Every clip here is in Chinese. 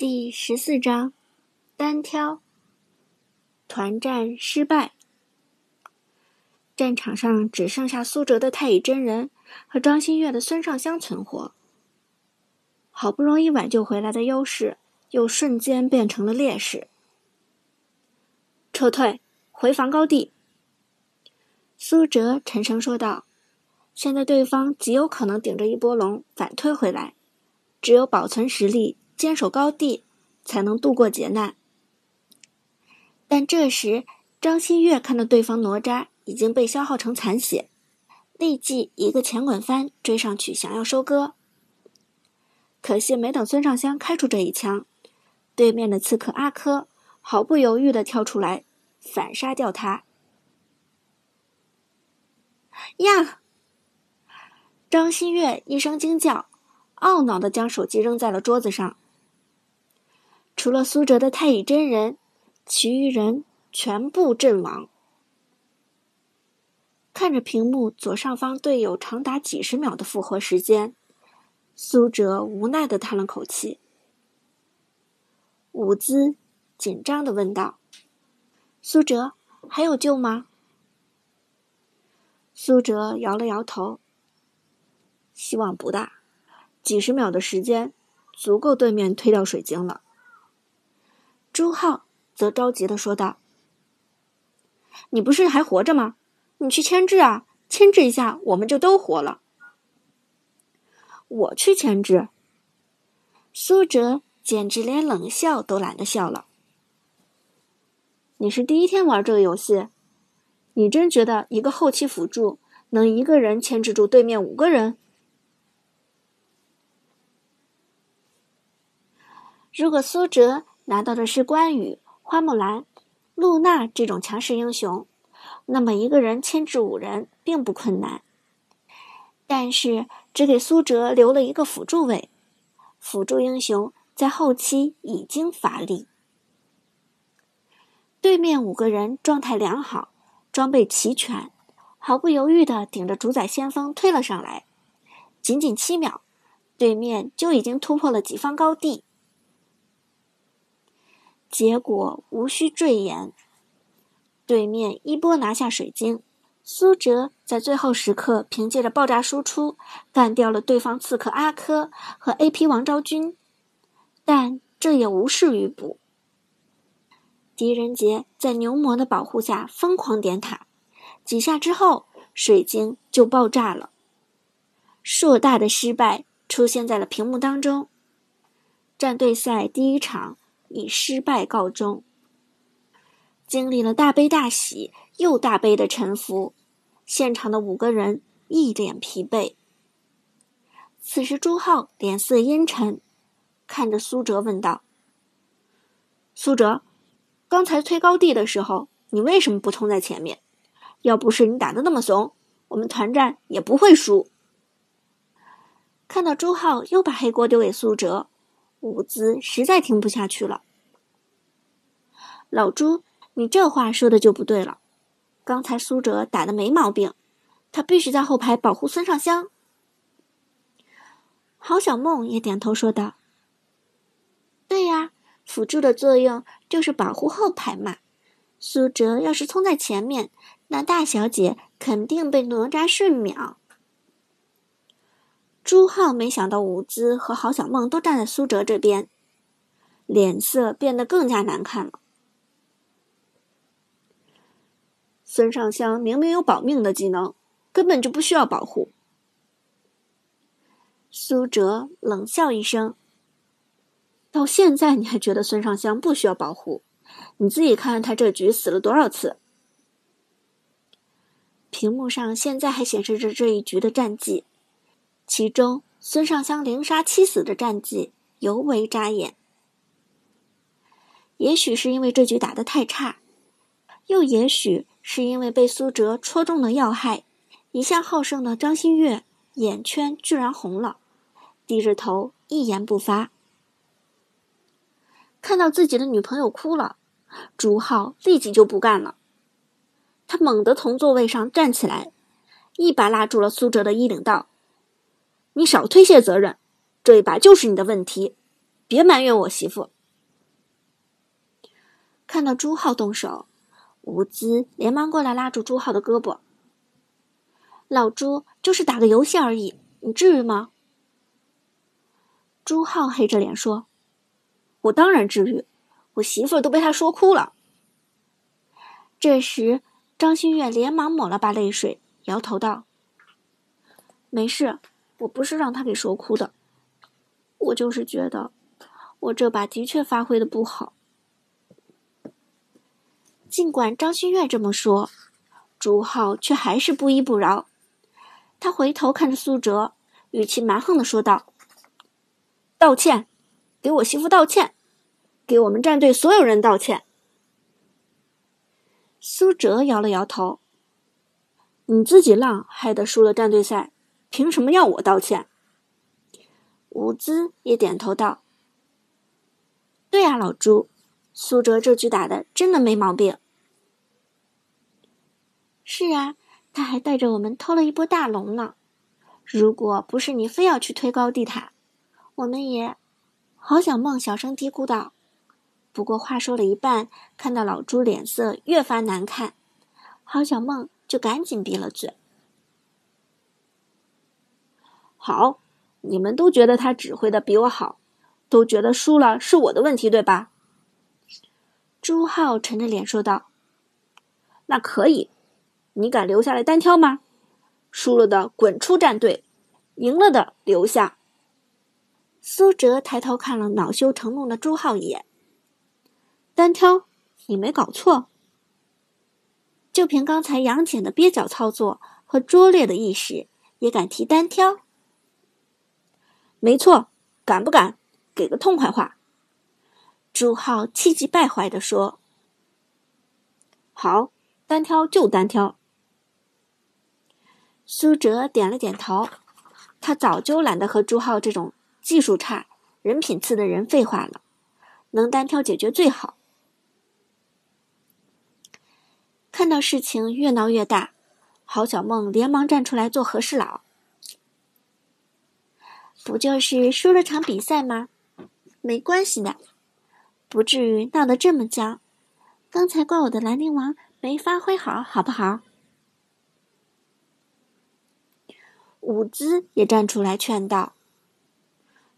第十四章，单挑。团战失败，战场上只剩下苏哲的太乙真人和张馨月的孙尚香存活。好不容易挽救回来的优势，又瞬间变成了劣势。撤退，回防高地。苏哲沉声说道：“现在对方极有可能顶着一波龙反推回来，只有保存实力。”坚守高地，才能渡过劫难。但这时，张馨月看到对方哪吒已经被消耗成残血，立即一个前滚翻追上去，想要收割。可惜没等孙尚香开出这一枪，对面的刺客阿珂毫不犹豫的跳出来，反杀掉他。呀！张馨月一声惊叫，懊恼的将手机扔在了桌子上。除了苏哲的太乙真人，其余人全部阵亡。看着屏幕左上方队友长达几十秒的复活时间，苏哲无奈的叹了口气。伍兹紧张的问道：“苏哲，还有救吗？”苏哲摇了摇头：“希望不大，几十秒的时间足够对面推掉水晶了。”朱浩则着急的说道：“你不是还活着吗？你去牵制啊！牵制一下，我们就都活了。”我去牵制。苏哲简直连冷笑都懒得笑了。你是第一天玩这个游戏，你真觉得一个后期辅助能一个人牵制住对面五个人？如果苏哲……拿到的是关羽、花木兰、露娜这种强势英雄，那么一个人牵制五人并不困难。但是只给苏哲留了一个辅助位，辅助英雄在后期已经乏力。对面五个人状态良好，装备齐全，毫不犹豫的顶着主宰先锋推了上来，仅仅七秒，对面就已经突破了己方高地。结果无需赘言，对面一波拿下水晶，苏哲在最后时刻凭借着爆炸输出干掉了对方刺客阿珂和 A.P 王昭君，但这也无事于补。狄仁杰在牛魔的保护下疯狂点塔，几下之后水晶就爆炸了，硕大的失败出现在了屏幕当中。战队赛第一场。以失败告终。经历了大悲大喜又大悲的沉浮，现场的五个人一脸疲惫。此时，朱浩脸色阴沉，看着苏哲问道：“苏哲，刚才推高地的时候，你为什么不冲在前面？要不是你打的那么怂，我们团战也不会输。”看到朱浩又把黑锅丢给苏哲。伍兹实在听不下去了，老朱，你这话说的就不对了。刚才苏哲打的没毛病，他必须在后排保护孙尚香。郝小梦也点头说道：“对呀，辅助的作用就是保护后排嘛。苏哲要是冲在前面，那大小姐肯定被哪吒瞬秒。”朱浩没想到伍兹和郝小梦都站在苏哲这边，脸色变得更加难看了。孙尚香明明有保命的技能，根本就不需要保护。苏哲冷笑一声：“到现在你还觉得孙尚香不需要保护？你自己看看他这局死了多少次？”屏幕上现在还显示着这一局的战绩。其中，孙尚香零杀七死的战绩尤为扎眼。也许是因为这局打得太差，又也许是因为被苏哲戳中了要害，一向好胜的张馨月眼圈居然红了，低着头一言不发。看到自己的女朋友哭了，朱浩立即就不干了，他猛地从座位上站起来，一把拉住了苏哲的衣领道。你少推卸责任，这一把就是你的问题。别埋怨我媳妇。看到朱浩动手，吴姿连忙过来拉住朱浩的胳膊。老朱就是打个游戏而已，你至于吗？朱浩黑着脸说：“我当然至于，我媳妇都被他说哭了。”这时，张馨月连忙抹了把泪水，摇头道：“没事，我不是让他给说哭的，我就是觉得我这把的确发挥的不好。”尽管张馨月这么说，朱浩却还是不依不饶。他回头看着苏哲，语气蛮横的说道：“道歉，给我媳妇道歉，给我们战队所有人道歉。”苏哲摇了摇头：“你自己浪，害得输了战队赛，凭什么要我道歉？”伍兹也点头道：“对呀，老朱。”苏哲这局打的真的没毛病。是啊，他还带着我们偷了一波大龙呢。如果不是你非要去推高地塔，我们也……郝小梦小声嘀咕道。不过话说了一半，看到老朱脸色越发难看，郝小梦就赶紧闭了嘴。好，你们都觉得他指挥的比我好，都觉得输了是我的问题，对吧？朱浩沉着脸说道：“那可以，你敢留下来单挑吗？输了的滚出战队，赢了的留下。”苏哲抬头看了恼羞成怒的朱浩一眼：“单挑？你没搞错？就凭刚才杨戬的蹩脚操作和拙劣的意识，也敢提单挑？没错，敢不敢？给个痛快话！”朱浩气急败坏地说：“好，单挑就单挑。”苏哲点了点头，他早就懒得和朱浩这种技术差、人品次的人废话了，能单挑解决最好。看到事情越闹越大，郝小梦连忙站出来做和事佬：“不就是输了场比赛吗？没关系的。”不至于闹得这么僵，刚才怪我的兰陵王没发挥好，好不好？伍兹也站出来劝道：“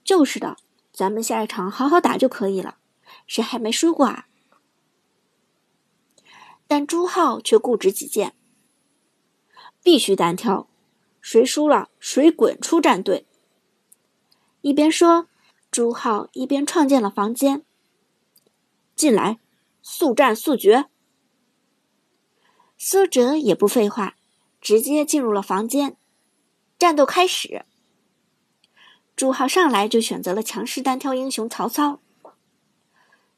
就是的，咱们下一场好好打就可以了，谁还没输过啊？”但朱浩却固执己见，必须单挑，谁输了谁滚出战队。一边说，朱浩一边创建了房间。进来，速战速决。苏哲也不废话，直接进入了房间。战斗开始。朱浩上来就选择了强势单挑英雄曹操。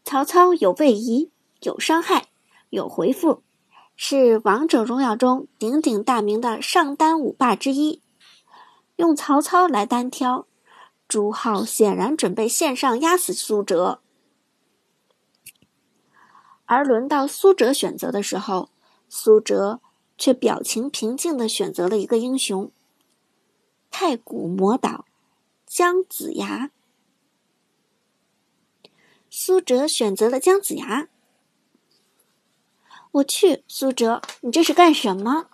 曹操有位移，有伤害，有回复，是王者荣耀中鼎鼎大名的上单五霸之一。用曹操来单挑，朱浩显然准备线上压死苏哲。而轮到苏哲选择的时候，苏哲却表情平静的选择了一个英雄——太古魔导姜子牙。苏哲选择了姜子牙。我去，苏哲，你这是干什么？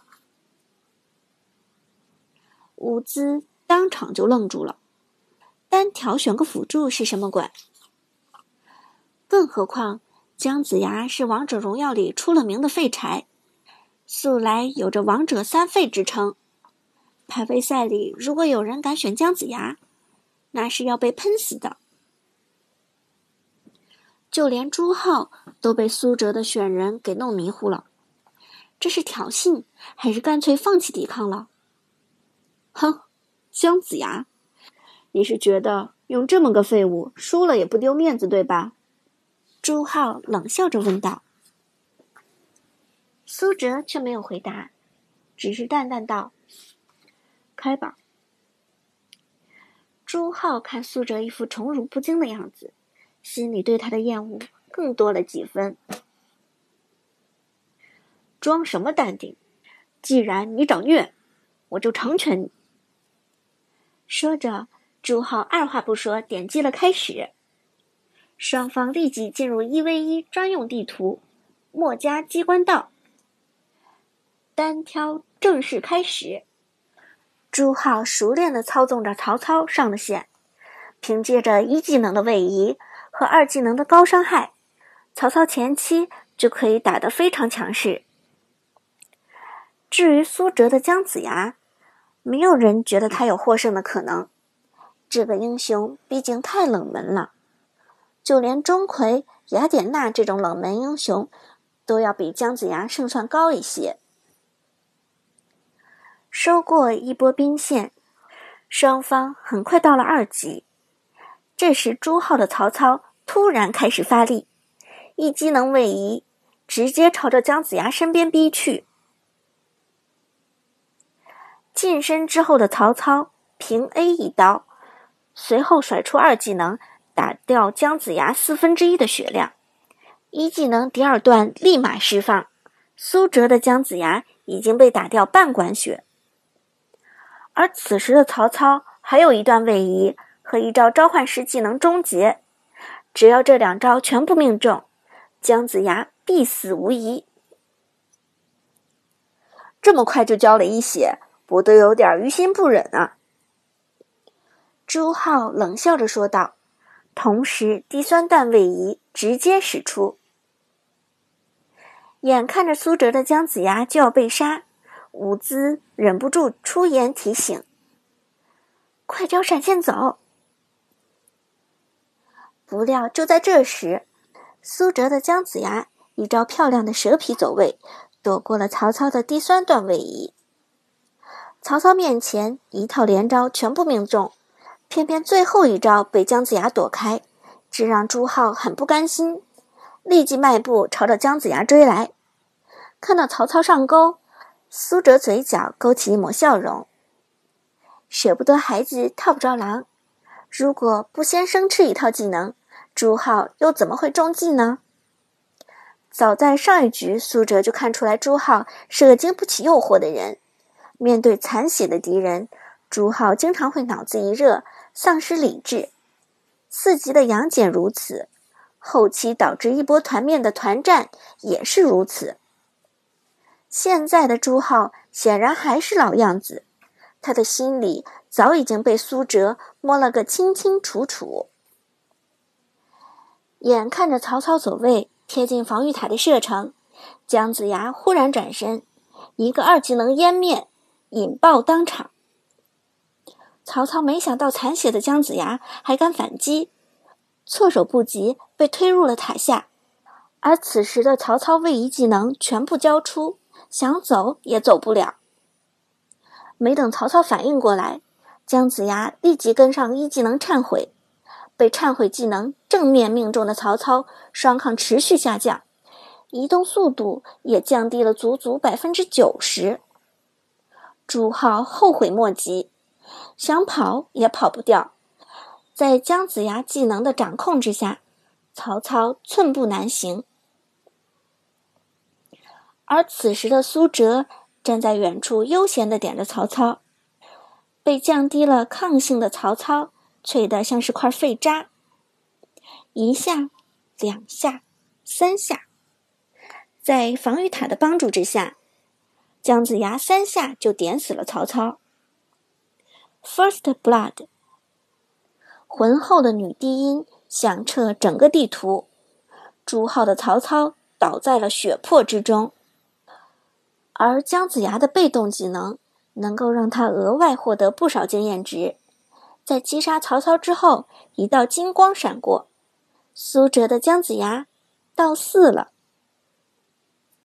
伍兹当场就愣住了。单挑选个辅助是什么鬼？更何况。姜子牙是王者荣耀里出了名的废柴，素来有着王者三废之称。排位赛里，如果有人敢选姜子牙，那是要被喷死的。就连朱浩都被苏哲的选人给弄迷糊了，这是挑衅，还是干脆放弃抵抗了？哼，姜子牙，你是觉得用这么个废物输了也不丢面子，对吧？朱浩冷笑着问道：“苏哲却没有回答，只是淡淡道：‘开吧。’”朱浩看苏哲一副宠辱不惊的样子，心里对他的厌恶更多了几分。装什么淡定？既然你找虐，我就成全你。说着，朱浩二话不说，点击了开始。双方立即进入一 v 一专用地图，墨家机关道。单挑正式开始。朱浩熟练地操纵着曹操上了线，凭借着一技能的位移和二技能的高伤害，曹操前期就可以打得非常强势。至于苏哲的姜子牙，没有人觉得他有获胜的可能。这个英雄毕竟太冷门了，就连钟馗、雅典娜这种冷门英雄，都要比姜子牙胜算高一些。收过一波兵线，双方很快到了二级。这时，朱浩的曹操突然开始发力，一技能位移，直接朝着姜子牙身边逼去。近身之后的曹操平 A 一刀，随后甩出二技能，打掉姜子牙四分之一的血量。一技能第二段立马释放，苏哲的姜子牙已经被打掉半管血。而此时的曹操还有一段位移和一招召唤师技能终结，只要这两招全部命中，姜子牙必死无疑。这么快就交了一血，我都有点于心不忍啊！朱浩冷笑着说道，同时第三段位移直接使出。眼看着苏哲的姜子牙就要被杀。伍兹忍不住出言提醒：“快招闪现走！”不料就在这时，苏哲的姜子牙一招漂亮的蛇皮走位，躲过了曹操的第三段位移。曹操面前一套连招全部命中，偏偏最后一招被姜子牙躲开，这让朱浩很不甘心，立即迈步朝着姜子牙追来。看到曹操上钩。苏哲嘴角勾起一抹笑容，舍不得孩子套不着狼。如果不先生吃一套技能，朱浩又怎么会中计呢？早在上一局，苏哲就看出来朱浩是个经不起诱惑的人。面对残血的敌人，朱浩经常会脑子一热，丧失理智。四级的杨戬如此，后期导致一波团灭的团战也是如此。现在的朱浩显然还是老样子，他的心里早已经被苏哲摸了个清清楚楚。眼看着曹操走位贴近防御塔的射程，姜子牙忽然转身，一个二技能湮灭，引爆当场。曹操没想到残血的姜子牙还敢反击，措手不及被推入了塔下，而此时的曹操位移技能全部交出。想走也走不了。没等曹操反应过来，姜子牙立即跟上一技能忏悔，被忏悔技能正面命中的曹操，双抗持续下降，移动速度也降低了足足百分之九十。朱浩后悔莫及，想跑也跑不掉。在姜子牙技能的掌控之下，曹操寸步难行。而此时的苏哲站在远处，悠闲的点着曹操。被降低了抗性的曹操，脆得像是块废渣。一下，两下，三下，在防御塔的帮助之下，姜子牙三下就点死了曹操。First blood，浑厚的女低音响彻整个地图。朱浩的曹操倒在了血泊之中。而姜子牙的被动技能能够让他额外获得不少经验值。在击杀曹操之后，一道金光闪过，苏哲的姜子牙到四了。